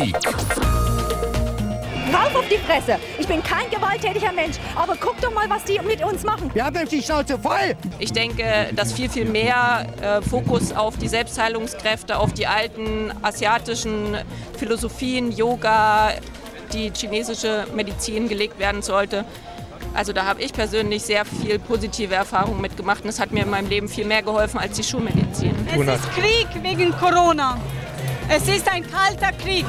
Politik. Rauf auf die Fresse! Ich bin kein gewalttätiger Mensch, aber guck doch mal, was die mit uns machen. Wir haben nämlich die Schnauze voll! Ich denke, dass viel, viel mehr äh, Fokus auf die Selbstheilungskräfte, auf die alten asiatischen Philosophien, Yoga, die chinesische Medizin gelegt werden sollte. Also da habe ich persönlich sehr viel positive Erfahrungen mitgemacht und es hat mir in meinem Leben viel mehr geholfen als die Schulmedizin. Es ist Krieg wegen Corona. Es ist ein kalter Krieg.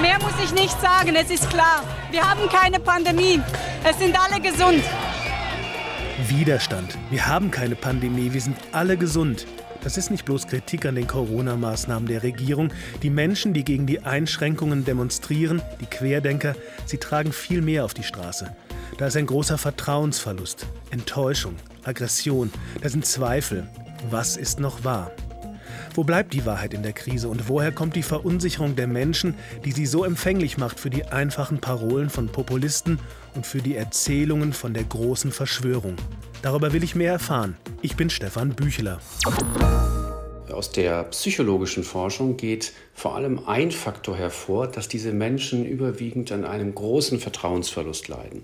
Mehr muss ich nicht sagen, es ist klar. Wir haben keine Pandemie. Es sind alle gesund. Widerstand. Wir haben keine Pandemie, wir sind alle gesund. Das ist nicht bloß Kritik an den Corona-Maßnahmen der Regierung. Die Menschen, die gegen die Einschränkungen demonstrieren, die Querdenker, sie tragen viel mehr auf die Straße. Da ist ein großer Vertrauensverlust, Enttäuschung, Aggression, da sind Zweifel. Was ist noch wahr? Wo bleibt die Wahrheit in der Krise und woher kommt die Verunsicherung der Menschen, die sie so empfänglich macht für die einfachen Parolen von Populisten und für die Erzählungen von der großen Verschwörung? Darüber will ich mehr erfahren. Ich bin Stefan Bücheler. Aus der psychologischen Forschung geht vor allem ein Faktor hervor, dass diese Menschen überwiegend an einem großen Vertrauensverlust leiden.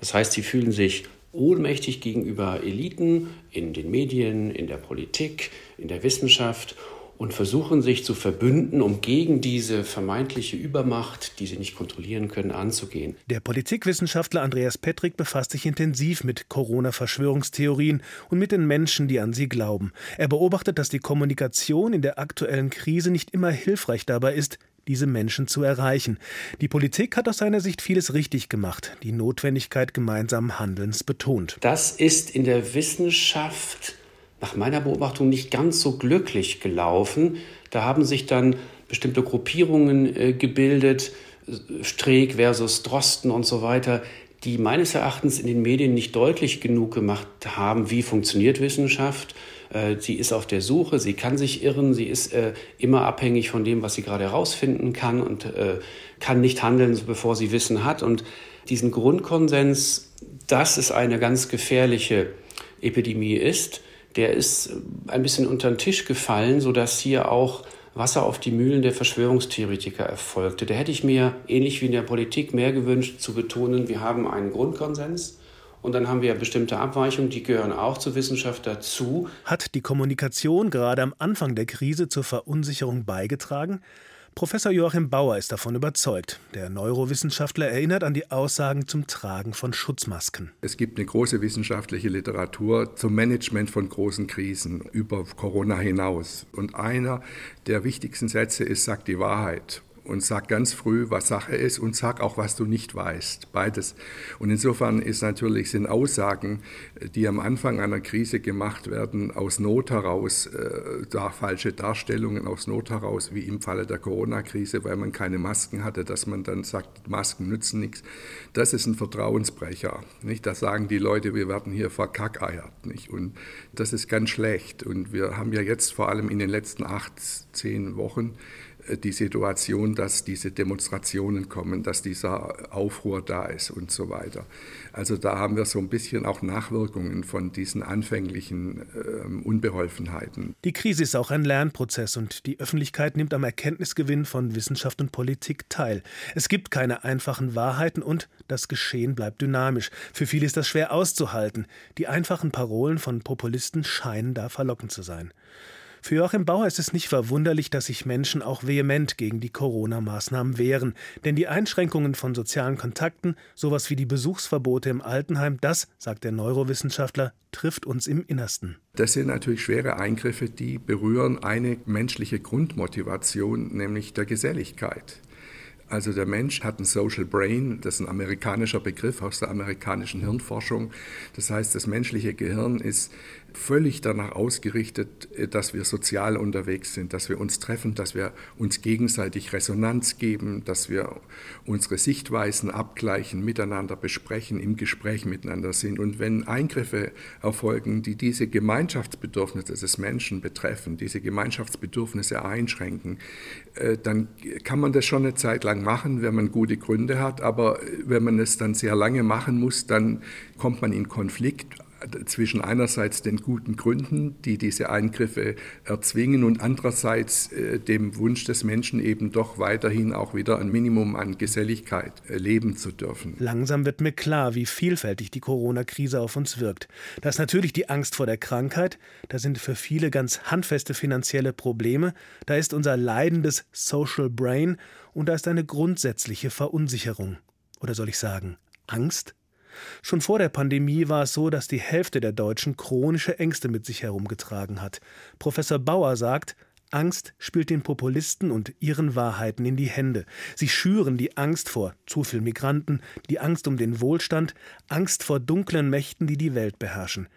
Das heißt, sie fühlen sich ohnmächtig gegenüber Eliten in den Medien, in der Politik, in der Wissenschaft und versuchen sich zu verbünden, um gegen diese vermeintliche Übermacht, die sie nicht kontrollieren können, anzugehen. Der Politikwissenschaftler Andreas Petrick befasst sich intensiv mit Corona-Verschwörungstheorien und mit den Menschen, die an sie glauben. Er beobachtet, dass die Kommunikation in der aktuellen Krise nicht immer hilfreich dabei ist, diese Menschen zu erreichen. Die Politik hat aus seiner Sicht vieles richtig gemacht, die Notwendigkeit gemeinsamen Handelns betont. Das ist in der Wissenschaft nach meiner Beobachtung nicht ganz so glücklich gelaufen. Da haben sich dann bestimmte Gruppierungen äh, gebildet, Streeck versus Drosten und so weiter, die meines Erachtens in den Medien nicht deutlich genug gemacht haben, wie funktioniert Wissenschaft. Äh, sie ist auf der Suche, sie kann sich irren, sie ist äh, immer abhängig von dem, was sie gerade herausfinden kann und äh, kann nicht handeln, bevor sie Wissen hat. Und diesen Grundkonsens, dass es eine ganz gefährliche Epidemie ist, der ist ein bisschen unter den Tisch gefallen, sodass hier auch Wasser auf die Mühlen der Verschwörungstheoretiker erfolgte. Da hätte ich mir, ähnlich wie in der Politik, mehr gewünscht zu betonen, wir haben einen Grundkonsens. Und dann haben wir bestimmte Abweichungen, die gehören auch zur Wissenschaft dazu. Hat die Kommunikation gerade am Anfang der Krise zur Verunsicherung beigetragen? Professor Joachim Bauer ist davon überzeugt. Der Neurowissenschaftler erinnert an die Aussagen zum Tragen von Schutzmasken. Es gibt eine große wissenschaftliche Literatur zum Management von großen Krisen über Corona hinaus. Und einer der wichtigsten Sätze ist, sagt die Wahrheit und sag ganz früh, was Sache ist und sag auch, was du nicht weißt. Beides. Und insofern ist natürlich, sind Aussagen, die am Anfang einer Krise gemacht werden, aus Not heraus, äh, da falsche Darstellungen aus Not heraus, wie im Falle der Corona-Krise, weil man keine Masken hatte, dass man dann sagt, Masken nützen nichts. Das ist ein Vertrauensbrecher. Nicht? Da sagen die Leute, wir werden hier verkackeiert. Nicht? Und das ist ganz schlecht. Und wir haben ja jetzt vor allem in den letzten acht, zehn Wochen die Situation, dass diese Demonstrationen kommen, dass dieser Aufruhr da ist und so weiter. Also da haben wir so ein bisschen auch Nachwirkungen von diesen anfänglichen äh, Unbeholfenheiten. Die Krise ist auch ein Lernprozess und die Öffentlichkeit nimmt am Erkenntnisgewinn von Wissenschaft und Politik teil. Es gibt keine einfachen Wahrheiten und das Geschehen bleibt dynamisch. Für viele ist das schwer auszuhalten. Die einfachen Parolen von Populisten scheinen da verlockend zu sein. Für Joachim Bauer ist es nicht verwunderlich, dass sich Menschen auch vehement gegen die Corona-Maßnahmen wehren. Denn die Einschränkungen von sozialen Kontakten, sowas wie die Besuchsverbote im Altenheim, das, sagt der Neurowissenschaftler, trifft uns im Innersten. Das sind natürlich schwere Eingriffe, die berühren eine menschliche Grundmotivation, nämlich der Geselligkeit. Also der Mensch hat ein Social Brain, das ist ein amerikanischer Begriff aus der amerikanischen Hirnforschung. Das heißt, das menschliche Gehirn ist völlig danach ausgerichtet, äh, dass wir sozial unterwegs sind, dass wir uns treffen, dass wir uns gegenseitig Resonanz geben, dass wir unsere Sichtweisen abgleichen, miteinander besprechen, im Gespräch miteinander sind. Und wenn Eingriffe erfolgen, die diese Gemeinschaftsbedürfnisse des Menschen betreffen, diese Gemeinschaftsbedürfnisse einschränken, äh, dann kann man das schon eine Zeit lang machen, wenn man gute Gründe hat. Aber wenn man es dann sehr lange machen muss, dann kommt man in Konflikt zwischen einerseits den guten Gründen, die diese Eingriffe erzwingen, und andererseits äh, dem Wunsch des Menschen eben doch weiterhin auch wieder ein Minimum an Geselligkeit äh, leben zu dürfen. Langsam wird mir klar, wie vielfältig die Corona-Krise auf uns wirkt. Da ist natürlich die Angst vor der Krankheit, da sind für viele ganz handfeste finanzielle Probleme, da ist unser leidendes Social Brain und da ist eine grundsätzliche Verunsicherung. Oder soll ich sagen, Angst? Schon vor der Pandemie war es so, dass die Hälfte der Deutschen chronische Ängste mit sich herumgetragen hat. Professor Bauer sagt, Angst spielt den Populisten und ihren Wahrheiten in die Hände. Sie schüren die Angst vor zu viel Migranten, die Angst um den Wohlstand, Angst vor dunklen Mächten, die die Welt beherrschen.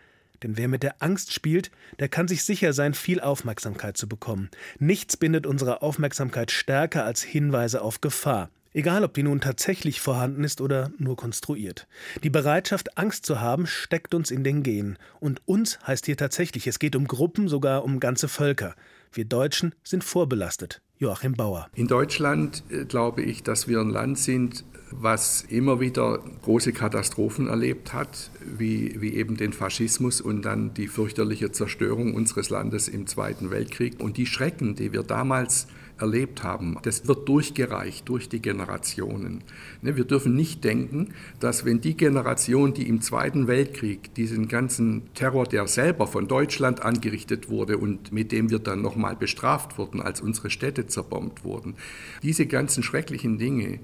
Denn wer mit der Angst spielt, der kann sich sicher sein, viel Aufmerksamkeit zu bekommen. Nichts bindet unsere Aufmerksamkeit stärker als Hinweise auf Gefahr. Egal, ob die nun tatsächlich vorhanden ist oder nur konstruiert. Die Bereitschaft, Angst zu haben, steckt uns in den Genen. Und uns heißt hier tatsächlich, es geht um Gruppen, sogar um ganze Völker. Wir Deutschen sind vorbelastet. Joachim Bauer. In Deutschland äh, glaube ich, dass wir ein Land sind, was immer wieder große Katastrophen erlebt hat, wie, wie eben den Faschismus und dann die fürchterliche Zerstörung unseres Landes im Zweiten Weltkrieg. Und die Schrecken, die wir damals erlebt haben. Das wird durchgereicht durch die Generationen. Ne, wir dürfen nicht denken, dass wenn die Generation, die im Zweiten Weltkrieg diesen ganzen Terror, der selber von Deutschland angerichtet wurde und mit dem wir dann nochmal bestraft wurden, als unsere Städte zerbombt wurden, diese ganzen schrecklichen Dinge,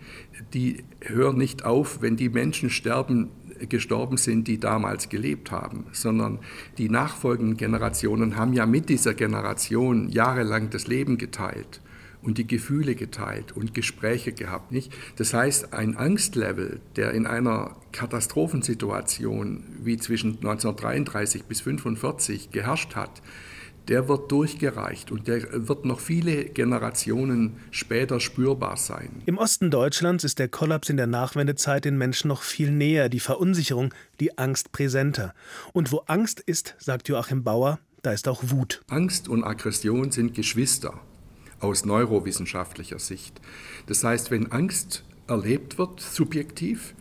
die hören nicht auf, wenn die Menschen sterben, gestorben sind, die damals gelebt haben, sondern die nachfolgenden Generationen haben ja mit dieser Generation jahrelang das Leben geteilt und die Gefühle geteilt und Gespräche gehabt, nicht? Das heißt, ein Angstlevel, der in einer Katastrophensituation wie zwischen 1933 bis 1945 geherrscht hat, der wird durchgereicht und der wird noch viele Generationen später spürbar sein. Im Osten Deutschlands ist der Kollaps in der Nachwendezeit den Menschen noch viel näher, die Verunsicherung, die Angst präsenter. Und wo Angst ist, sagt Joachim Bauer, da ist auch Wut. Angst und Aggression sind Geschwister aus neurowissenschaftlicher Sicht. Das heißt, wenn Angst erlebt wird, subjektiv,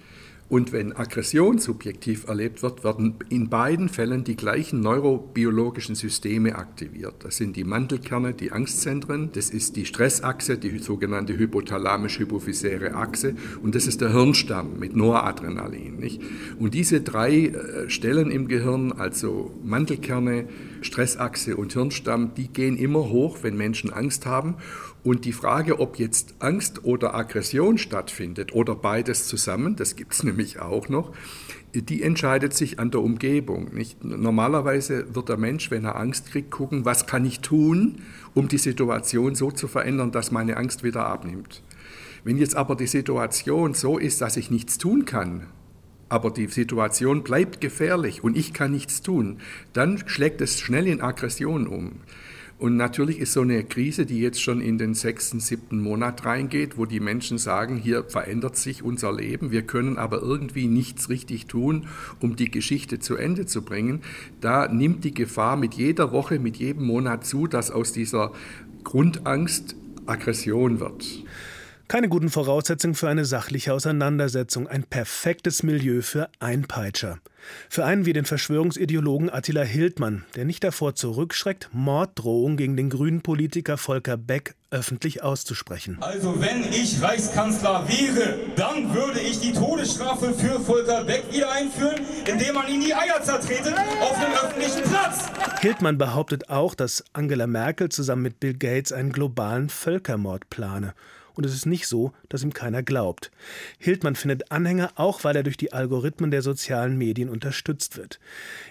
und wenn Aggression subjektiv erlebt wird, werden in beiden Fällen die gleichen neurobiologischen Systeme aktiviert. Das sind die Mantelkerne, die Angstzentren, das ist die Stressachse, die sogenannte hypothalamisch-hypophysäre Achse und das ist der Hirnstamm mit Noradrenalin. Nicht? Und diese drei äh, Stellen im Gehirn, also Mantelkerne, Stressachse und Hirnstamm, die gehen immer hoch, wenn Menschen Angst haben. Und die Frage, ob jetzt Angst oder Aggression stattfindet oder beides zusammen, das gibt es nämlich auch noch, die entscheidet sich an der Umgebung. Nicht? Normalerweise wird der Mensch, wenn er Angst kriegt, gucken, was kann ich tun, um die Situation so zu verändern, dass meine Angst wieder abnimmt. Wenn jetzt aber die Situation so ist, dass ich nichts tun kann, aber die Situation bleibt gefährlich und ich kann nichts tun, dann schlägt es schnell in Aggression um. Und natürlich ist so eine Krise, die jetzt schon in den sechsten, siebten Monat reingeht, wo die Menschen sagen, hier verändert sich unser Leben, wir können aber irgendwie nichts richtig tun, um die Geschichte zu Ende zu bringen, da nimmt die Gefahr mit jeder Woche, mit jedem Monat zu, dass aus dieser Grundangst Aggression wird. Keine guten Voraussetzungen für eine sachliche Auseinandersetzung, ein perfektes Milieu für Einpeitscher. Für einen wie den Verschwörungsideologen Attila Hildmann, der nicht davor zurückschreckt, Morddrohungen gegen den grünen Politiker Volker Beck öffentlich auszusprechen. Also wenn ich Reichskanzler wäre, dann würde ich die Todesstrafe für Volker Beck wieder einführen, indem man ihn die Eier zertrete auf dem öffentlichen Platz. Hildmann behauptet auch, dass Angela Merkel zusammen mit Bill Gates einen globalen Völkermord plane und es ist nicht so, dass ihm keiner glaubt. Hildmann findet Anhänger, auch weil er durch die Algorithmen der sozialen Medien unterstützt wird.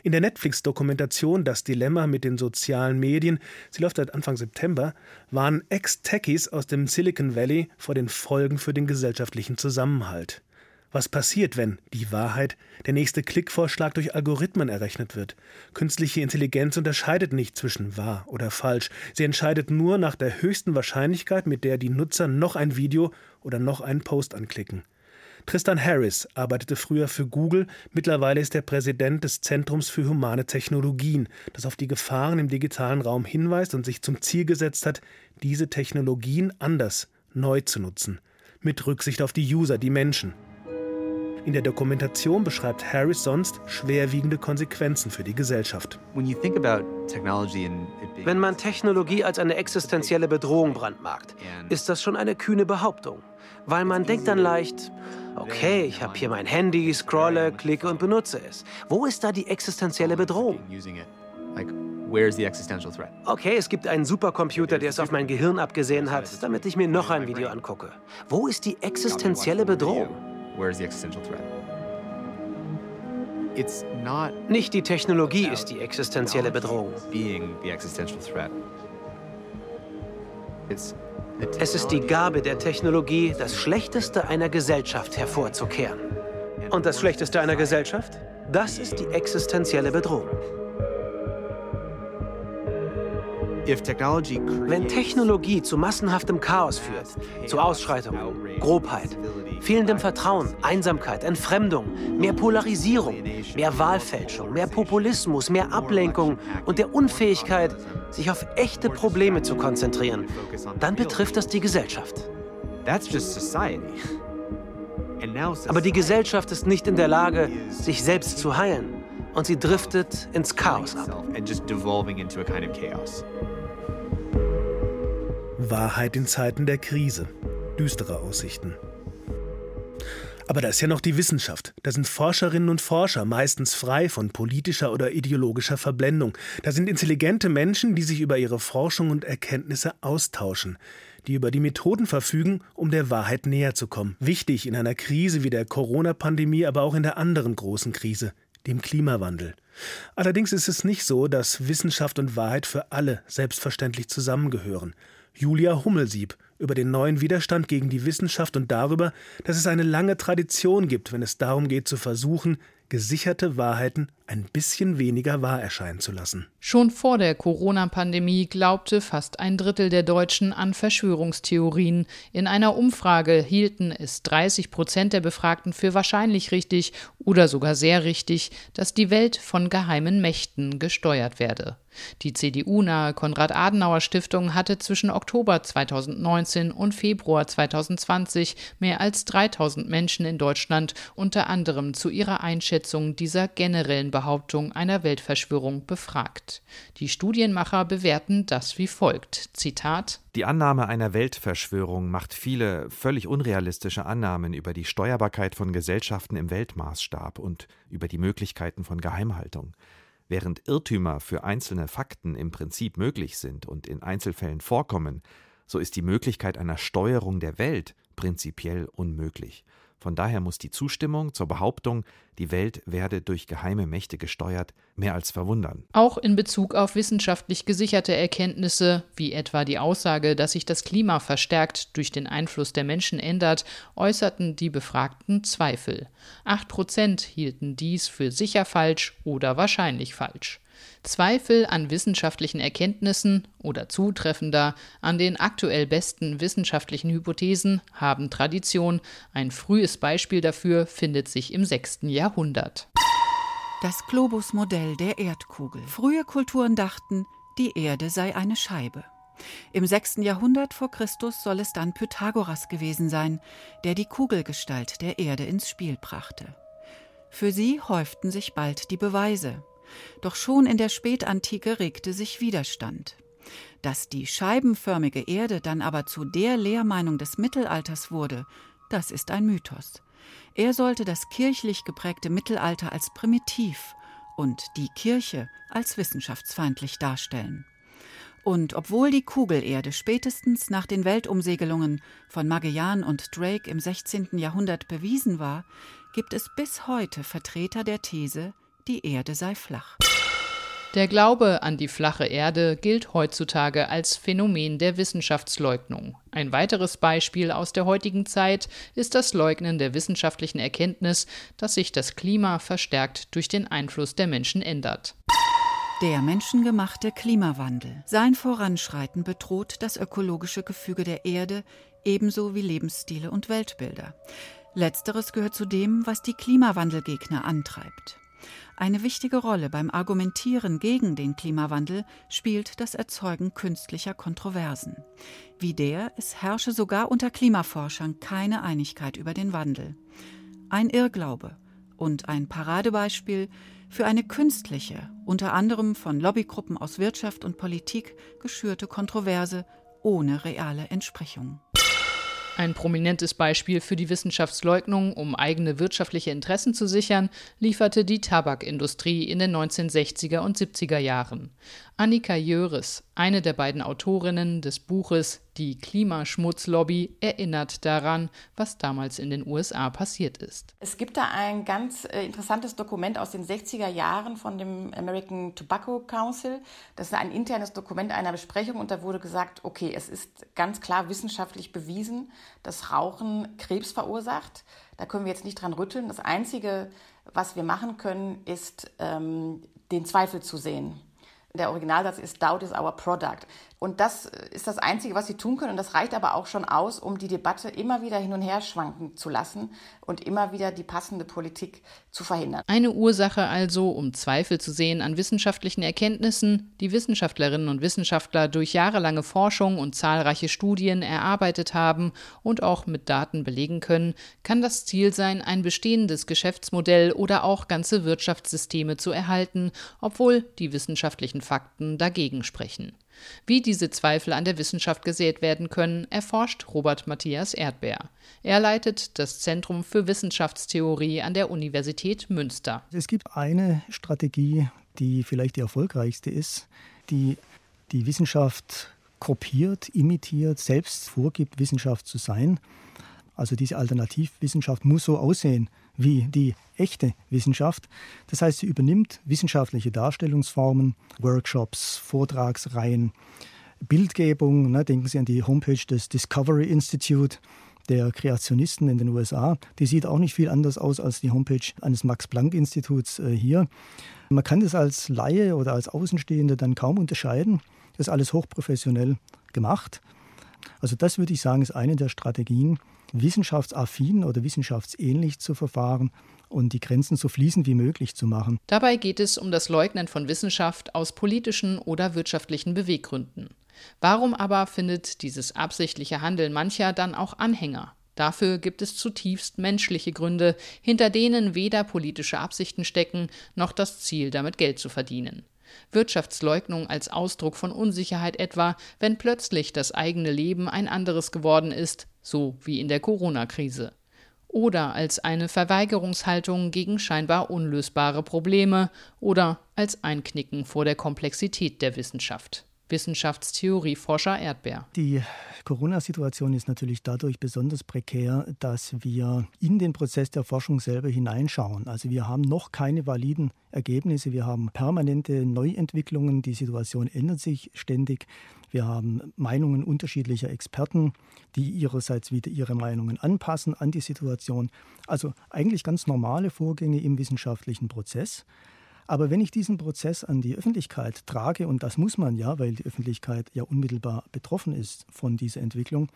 In der Netflix-Dokumentation Das Dilemma mit den sozialen Medien, sie läuft seit Anfang September, warnen Ex-Techies aus dem Silicon Valley vor den Folgen für den gesellschaftlichen Zusammenhalt. Was passiert, wenn die Wahrheit, der nächste Klickvorschlag durch Algorithmen errechnet wird? Künstliche Intelligenz unterscheidet nicht zwischen wahr oder falsch. Sie entscheidet nur nach der höchsten Wahrscheinlichkeit, mit der die Nutzer noch ein Video oder noch einen Post anklicken. Tristan Harris arbeitete früher für Google, mittlerweile ist er Präsident des Zentrums für humane Technologien, das auf die Gefahren im digitalen Raum hinweist und sich zum Ziel gesetzt hat, diese Technologien anders, neu zu nutzen, mit Rücksicht auf die User, die Menschen. In der Dokumentation beschreibt Harris sonst schwerwiegende Konsequenzen für die Gesellschaft. Wenn man Technologie als eine existenzielle Bedrohung brandmarkt, ist das schon eine kühne Behauptung. Weil man denkt dann leicht, okay, ich habe hier mein Handy, scrolle, klicke und benutze es. Wo ist da die existenzielle Bedrohung? Okay, es gibt einen Supercomputer, der es auf mein Gehirn abgesehen hat, damit ich mir noch ein Video angucke. Wo ist die existenzielle Bedrohung? Nicht die Technologie ist die existenzielle Bedrohung. Es ist die Gabe der Technologie, das Schlechteste einer Gesellschaft hervorzukehren. Und das Schlechteste einer Gesellschaft? Das ist die existenzielle Bedrohung. Wenn Technologie zu massenhaftem Chaos führt, zu Ausschreitungen, Grobheit, fehlendem Vertrauen, Einsamkeit, Entfremdung, mehr Polarisierung, mehr Wahlfälschung, mehr Populismus, mehr Ablenkung und der Unfähigkeit, sich auf echte Probleme zu konzentrieren, dann betrifft das die Gesellschaft. Aber die Gesellschaft ist nicht in der Lage, sich selbst zu heilen und sie driftet ins Chaos ab. Wahrheit in Zeiten der Krise. Düstere Aussichten. Aber da ist ja noch die Wissenschaft. Da sind Forscherinnen und Forscher, meistens frei von politischer oder ideologischer Verblendung. Da sind intelligente Menschen, die sich über ihre Forschung und Erkenntnisse austauschen, die über die Methoden verfügen, um der Wahrheit näher zu kommen. Wichtig in einer Krise wie der Corona-Pandemie, aber auch in der anderen großen Krise, dem Klimawandel. Allerdings ist es nicht so, dass Wissenschaft und Wahrheit für alle selbstverständlich zusammengehören. Julia Hummelsieb über den neuen Widerstand gegen die Wissenschaft und darüber, dass es eine lange Tradition gibt, wenn es darum geht zu versuchen, gesicherte Wahrheiten ein bisschen weniger wahr erscheinen zu lassen. Schon vor der Corona-Pandemie glaubte fast ein Drittel der Deutschen an Verschwörungstheorien. In einer Umfrage hielten es 30 Prozent der Befragten für wahrscheinlich richtig oder sogar sehr richtig, dass die Welt von geheimen Mächten gesteuert werde. Die CDU-nahe Konrad-Adenauer-Stiftung hatte zwischen Oktober 2019 und Februar 2020 mehr als 3000 Menschen in Deutschland unter anderem zu ihrer Einschätzung dieser generellen Behauptung einer Weltverschwörung befragt. Die Studienmacher bewerten das wie folgt: Zitat die Annahme einer Weltverschwörung macht viele völlig unrealistische Annahmen über die Steuerbarkeit von Gesellschaften im Weltmaßstab und über die Möglichkeiten von Geheimhaltung. Während Irrtümer für einzelne Fakten im Prinzip möglich sind und in Einzelfällen vorkommen, so ist die Möglichkeit einer Steuerung der Welt prinzipiell unmöglich. Von daher muss die Zustimmung zur Behauptung, die Welt werde durch geheime Mächte gesteuert, mehr als verwundern. Auch in Bezug auf wissenschaftlich gesicherte Erkenntnisse, wie etwa die Aussage, dass sich das Klima verstärkt durch den Einfluss der Menschen ändert, äußerten die Befragten Zweifel. Acht Prozent hielten dies für sicher falsch oder wahrscheinlich falsch. Zweifel an wissenschaftlichen Erkenntnissen oder zutreffender an den aktuell besten wissenschaftlichen Hypothesen haben Tradition. Ein frühes Beispiel dafür findet sich im 6. Jahrhundert. Das Globusmodell der Erdkugel. Frühe Kulturen dachten, die Erde sei eine Scheibe. Im 6. Jahrhundert vor Christus soll es dann Pythagoras gewesen sein, der die Kugelgestalt der Erde ins Spiel brachte. Für sie häuften sich bald die Beweise. Doch schon in der Spätantike regte sich Widerstand. Dass die scheibenförmige Erde dann aber zu der Lehrmeinung des Mittelalters wurde, das ist ein Mythos. Er sollte das kirchlich geprägte Mittelalter als primitiv und die Kirche als wissenschaftsfeindlich darstellen. Und obwohl die Kugelerde spätestens nach den Weltumsegelungen von Magellan und Drake im 16. Jahrhundert bewiesen war, gibt es bis heute Vertreter der These, die Erde sei flach. Der Glaube an die flache Erde gilt heutzutage als Phänomen der Wissenschaftsleugnung. Ein weiteres Beispiel aus der heutigen Zeit ist das Leugnen der wissenschaftlichen Erkenntnis, dass sich das Klima verstärkt durch den Einfluss der Menschen ändert. Der menschengemachte Klimawandel. Sein Voranschreiten bedroht das ökologische Gefüge der Erde ebenso wie Lebensstile und Weltbilder. Letzteres gehört zu dem, was die Klimawandelgegner antreibt. Eine wichtige Rolle beim Argumentieren gegen den Klimawandel spielt das Erzeugen künstlicher Kontroversen. Wie der, es herrsche sogar unter Klimaforschern keine Einigkeit über den Wandel. ein Irrglaube und ein Paradebeispiel für eine künstliche, unter anderem von Lobbygruppen aus Wirtschaft und Politik geschürte Kontroverse ohne reale Entsprechung. Ein prominentes Beispiel für die Wissenschaftsleugnung, um eigene wirtschaftliche Interessen zu sichern, lieferte die Tabakindustrie in den 1960er und 70er Jahren. Annika Jöres, eine der beiden Autorinnen des Buches Die Klimaschmutzlobby, erinnert daran, was damals in den USA passiert ist. Es gibt da ein ganz äh, interessantes Dokument aus den 60er Jahren von dem American Tobacco Council. Das ist ein internes Dokument einer Besprechung und da wurde gesagt, okay, es ist ganz klar wissenschaftlich bewiesen, dass Rauchen Krebs verursacht. Da können wir jetzt nicht dran rütteln. Das Einzige, was wir machen können, ist ähm, den Zweifel zu sehen. Der Originalsatz ist Doubt is our product. Und das ist das Einzige, was sie tun können. Und das reicht aber auch schon aus, um die Debatte immer wieder hin und her schwanken zu lassen und immer wieder die passende Politik zu verhindern. Eine Ursache also, um Zweifel zu sehen an wissenschaftlichen Erkenntnissen, die Wissenschaftlerinnen und Wissenschaftler durch jahrelange Forschung und zahlreiche Studien erarbeitet haben und auch mit Daten belegen können, kann das Ziel sein, ein bestehendes Geschäftsmodell oder auch ganze Wirtschaftssysteme zu erhalten, obwohl die wissenschaftlichen Fakten dagegen sprechen. Wie diese Zweifel an der Wissenschaft gesät werden können, erforscht Robert Matthias Erdbeer. Er leitet das Zentrum für Wissenschaftstheorie an der Universität Münster. Es gibt eine Strategie, die vielleicht die erfolgreichste ist, die die Wissenschaft kopiert, imitiert, selbst vorgibt, Wissenschaft zu sein. Also diese Alternativwissenschaft muss so aussehen wie die echte Wissenschaft. Das heißt, sie übernimmt wissenschaftliche Darstellungsformen, Workshops, Vortragsreihen, Bildgebung. Ne, denken Sie an die Homepage des Discovery Institute der Kreationisten in den USA. Die sieht auch nicht viel anders aus als die Homepage eines Max-Planck-Instituts äh, hier. Man kann das als Laie oder als Außenstehende dann kaum unterscheiden. Das ist alles hochprofessionell gemacht. Also das würde ich sagen, ist eine der Strategien, wissenschaftsaffin oder wissenschaftsähnlich zu verfahren und die Grenzen so fließend wie möglich zu machen. Dabei geht es um das Leugnen von Wissenschaft aus politischen oder wirtschaftlichen Beweggründen. Warum aber findet dieses absichtliche Handeln mancher dann auch Anhänger? Dafür gibt es zutiefst menschliche Gründe, hinter denen weder politische Absichten stecken, noch das Ziel, damit Geld zu verdienen. Wirtschaftsleugnung als Ausdruck von Unsicherheit etwa, wenn plötzlich das eigene Leben ein anderes geworden ist, so wie in der Corona-Krise. Oder als eine Verweigerungshaltung gegen scheinbar unlösbare Probleme oder als Einknicken vor der Komplexität der Wissenschaft. Wissenschaftstheorieforscher Erdbeer. Die Corona-Situation ist natürlich dadurch besonders prekär, dass wir in den Prozess der Forschung selber hineinschauen. Also wir haben noch keine validen Ergebnisse, wir haben permanente Neuentwicklungen, die Situation ändert sich ständig. Wir haben Meinungen unterschiedlicher Experten, die ihrerseits wieder ihre Meinungen anpassen an die Situation. Also eigentlich ganz normale Vorgänge im wissenschaftlichen Prozess. Aber wenn ich diesen Prozess an die Öffentlichkeit trage, und das muss man ja, weil die Öffentlichkeit ja unmittelbar betroffen ist von dieser Entwicklung,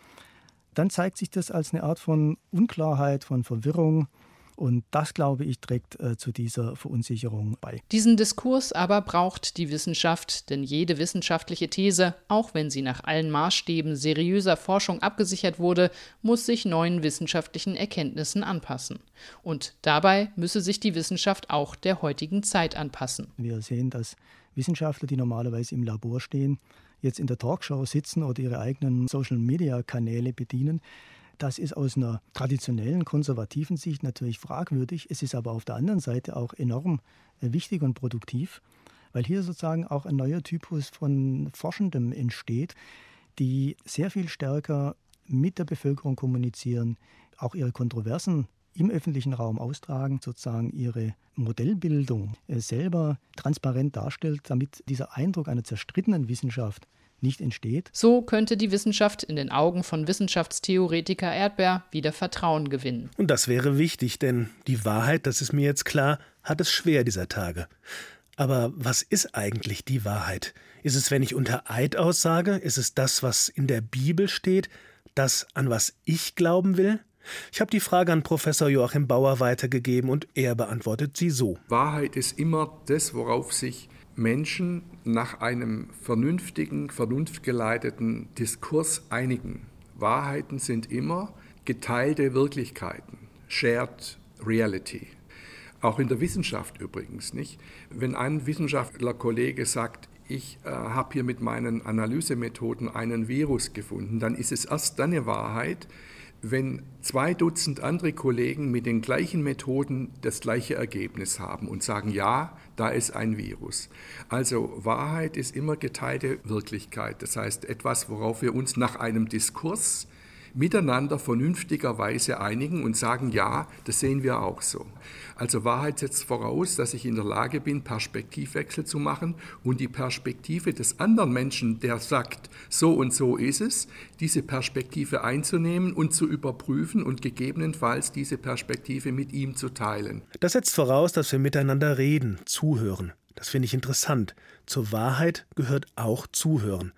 dann zeigt sich das als eine Art von Unklarheit, von Verwirrung, und das, glaube ich, trägt äh, zu dieser Verunsicherung bei. Diesen Diskurs aber braucht die Wissenschaft, denn jede wissenschaftliche These, auch wenn sie nach allen Maßstäben seriöser Forschung abgesichert wurde, muss sich neuen wissenschaftlichen Erkenntnissen anpassen. Und dabei müsse sich die Wissenschaft auch der heutigen Zeit anpassen. Wir sehen, dass Wissenschaftler, die normalerweise im Labor stehen, jetzt in der Talkshow sitzen oder ihre eigenen Social-Media-Kanäle bedienen. Das ist aus einer traditionellen konservativen Sicht natürlich fragwürdig. Es ist aber auf der anderen Seite auch enorm äh, wichtig und produktiv, weil hier sozusagen auch ein neuer Typus von Forschendem entsteht, die sehr viel stärker mit der Bevölkerung kommunizieren, auch ihre Kontroversen im öffentlichen Raum austragen, sozusagen ihre Modellbildung äh, selber transparent darstellt, damit dieser Eindruck einer zerstrittenen Wissenschaft nicht entsteht. So könnte die Wissenschaft in den Augen von Wissenschaftstheoretiker Erdbeer wieder Vertrauen gewinnen. Und das wäre wichtig, denn die Wahrheit, das ist mir jetzt klar, hat es schwer dieser Tage. Aber was ist eigentlich die Wahrheit? Ist es, wenn ich unter Eid aussage? Ist es das, was in der Bibel steht? Das, an was ich glauben will? Ich habe die Frage an Professor Joachim Bauer weitergegeben und er beantwortet sie so. Wahrheit ist immer das, worauf sich Menschen nach einem vernünftigen, vernunftgeleiteten Diskurs einigen. Wahrheiten sind immer geteilte Wirklichkeiten, shared Reality. Auch in der Wissenschaft übrigens nicht. Wenn ein Wissenschaftlerkollege sagt, ich äh, habe hier mit meinen Analysemethoden einen Virus gefunden, dann ist es erst dann eine Wahrheit, wenn zwei Dutzend andere Kollegen mit den gleichen Methoden das gleiche Ergebnis haben und sagen, ja, da ist ein Virus. Also Wahrheit ist immer geteilte Wirklichkeit. Das heißt etwas, worauf wir uns nach einem Diskurs miteinander vernünftigerweise einigen und sagen, ja, das sehen wir auch so. Also Wahrheit setzt voraus, dass ich in der Lage bin, Perspektivwechsel zu machen und die Perspektive des anderen Menschen, der sagt, so und so ist es, diese Perspektive einzunehmen und zu überprüfen und gegebenenfalls diese Perspektive mit ihm zu teilen. Das setzt voraus, dass wir miteinander reden, zuhören. Das finde ich interessant. Zur Wahrheit gehört auch Zuhören.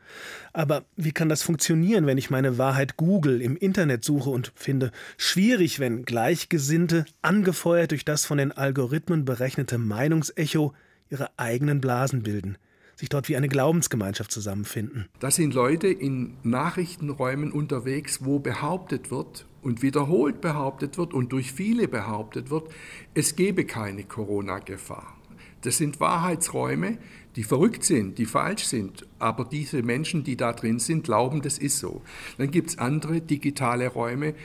Aber wie kann das funktionieren, wenn ich meine Wahrheit Google im Internet suche und finde? Schwierig, wenn Gleichgesinnte, angefeuert durch das von den Algorithmen berechnete Meinungsecho, ihre eigenen Blasen bilden sich dort wie eine Glaubensgemeinschaft zusammenfinden. Das sind Leute in Nachrichtenräumen unterwegs, wo behauptet wird und wiederholt behauptet wird und durch viele behauptet wird, es gebe keine Corona-Gefahr. Das sind Wahrheitsräume, die verrückt sind, die falsch sind, aber diese Menschen, die da drin sind, glauben, das ist so. Dann gibt es andere digitale Räume,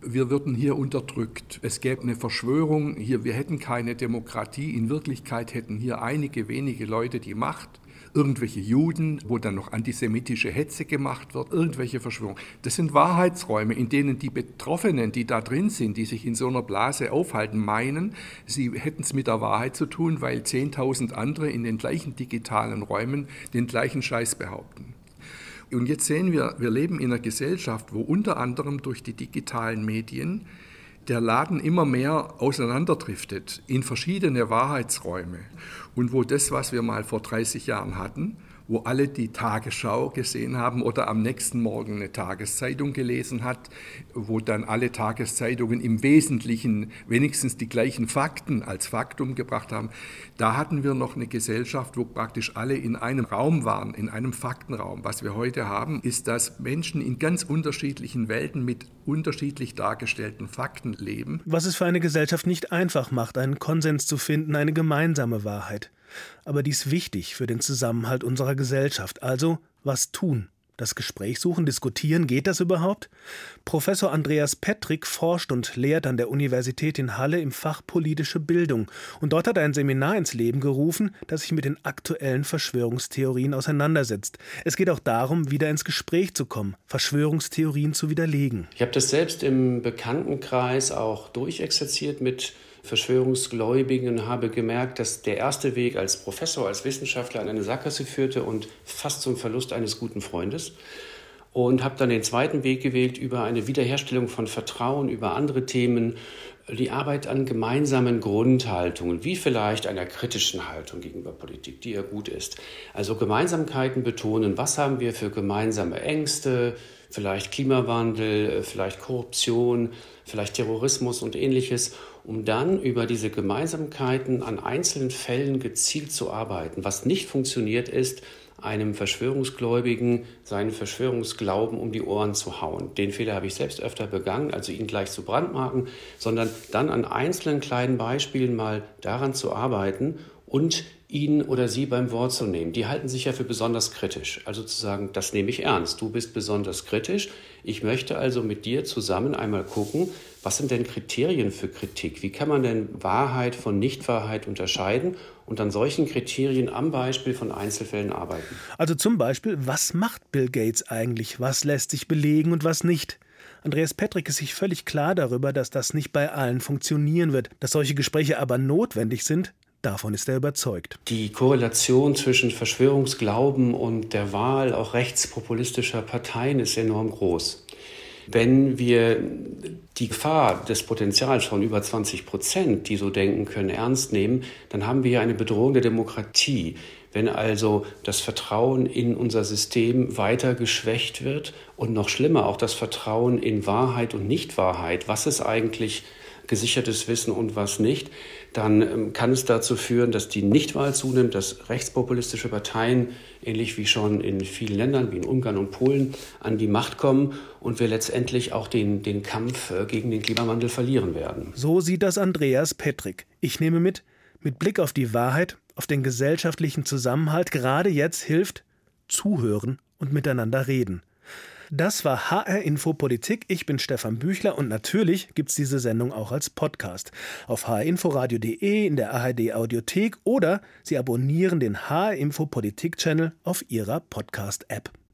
wir würden hier unterdrückt. Es gäbe eine Verschwörung, hier, wir hätten keine Demokratie. In Wirklichkeit hätten hier einige wenige Leute die Macht irgendwelche Juden, wo dann noch antisemitische Hetze gemacht wird, irgendwelche Verschwörungen. Das sind Wahrheitsräume, in denen die Betroffenen, die da drin sind, die sich in so einer Blase aufhalten, meinen, sie hätten es mit der Wahrheit zu tun, weil 10.000 andere in den gleichen digitalen Räumen den gleichen Scheiß behaupten. Und jetzt sehen wir, wir leben in einer Gesellschaft, wo unter anderem durch die digitalen Medien der Laden immer mehr auseinanderdriftet in verschiedene Wahrheitsräume. Und wo das, was wir mal vor 30 Jahren hatten, wo alle die Tagesschau gesehen haben oder am nächsten Morgen eine Tageszeitung gelesen hat, wo dann alle Tageszeitungen im Wesentlichen wenigstens die gleichen Fakten als Faktum gebracht haben. Da hatten wir noch eine Gesellschaft, wo praktisch alle in einem Raum waren, in einem Faktenraum. Was wir heute haben, ist, dass Menschen in ganz unterschiedlichen Welten mit unterschiedlich dargestellten Fakten leben. Was es für eine Gesellschaft nicht einfach macht, einen Konsens zu finden, eine gemeinsame Wahrheit aber dies wichtig für den Zusammenhalt unserer Gesellschaft. Also, was tun? Das Gespräch suchen, diskutieren, geht das überhaupt? Professor Andreas Petrick forscht und lehrt an der Universität in Halle im Fach politische Bildung. Und dort hat er ein Seminar ins Leben gerufen, das sich mit den aktuellen Verschwörungstheorien auseinandersetzt. Es geht auch darum, wieder ins Gespräch zu kommen, Verschwörungstheorien zu widerlegen. Ich habe das selbst im Bekanntenkreis auch durchexerziert mit Verschwörungsgläubigen habe gemerkt, dass der erste Weg als Professor, als Wissenschaftler an eine Sackgasse führte und fast zum Verlust eines guten Freundes. Und habe dann den zweiten Weg gewählt über eine Wiederherstellung von Vertrauen, über andere Themen, die Arbeit an gemeinsamen Grundhaltungen, wie vielleicht einer kritischen Haltung gegenüber Politik, die ja gut ist. Also Gemeinsamkeiten betonen, was haben wir für gemeinsame Ängste, vielleicht Klimawandel, vielleicht Korruption, vielleicht Terrorismus und ähnliches um dann über diese Gemeinsamkeiten an einzelnen Fällen gezielt zu arbeiten. Was nicht funktioniert, ist, einem Verschwörungsgläubigen seinen Verschwörungsglauben um die Ohren zu hauen. Den Fehler habe ich selbst öfter begangen, also ihn gleich zu brandmarken, sondern dann an einzelnen kleinen Beispielen mal daran zu arbeiten und ihn oder sie beim Wort zu nehmen. Die halten sich ja für besonders kritisch. Also zu sagen, das nehme ich ernst. Du bist besonders kritisch. Ich möchte also mit dir zusammen einmal gucken, was sind denn Kriterien für Kritik? Wie kann man denn Wahrheit von Nichtwahrheit unterscheiden und an solchen Kriterien am Beispiel von Einzelfällen arbeiten? Also zum Beispiel, was macht Bill Gates eigentlich? Was lässt sich belegen und was nicht? Andreas Petrick ist sich völlig klar darüber, dass das nicht bei allen funktionieren wird, dass solche Gespräche aber notwendig sind, Davon ist er überzeugt. Die Korrelation zwischen Verschwörungsglauben und der Wahl auch rechtspopulistischer Parteien ist enorm groß. Wenn wir die Gefahr des Potenzials von über 20 Prozent, die so denken können, ernst nehmen, dann haben wir eine Bedrohung der Demokratie. Wenn also das Vertrauen in unser System weiter geschwächt wird und noch schlimmer auch das Vertrauen in Wahrheit und Nichtwahrheit, was ist eigentlich gesichertes Wissen und was nicht, dann ähm, kann es dazu führen, dass die Nichtwahl zunimmt, dass rechtspopulistische Parteien, ähnlich wie schon in vielen Ländern wie in Ungarn und Polen, an die Macht kommen und wir letztendlich auch den, den Kampf äh, gegen den Klimawandel verlieren werden. So sieht das Andreas Petrick. Ich nehme mit, mit Blick auf die Wahrheit, auf den gesellschaftlichen Zusammenhalt, gerade jetzt hilft zuhören und miteinander reden. Das war HR Info Politik. Ich bin Stefan Büchler und natürlich gibt es diese Sendung auch als Podcast auf hrinforadio.de, in der ARD Audiothek oder Sie abonnieren den HR Info Politik Channel auf Ihrer Podcast App.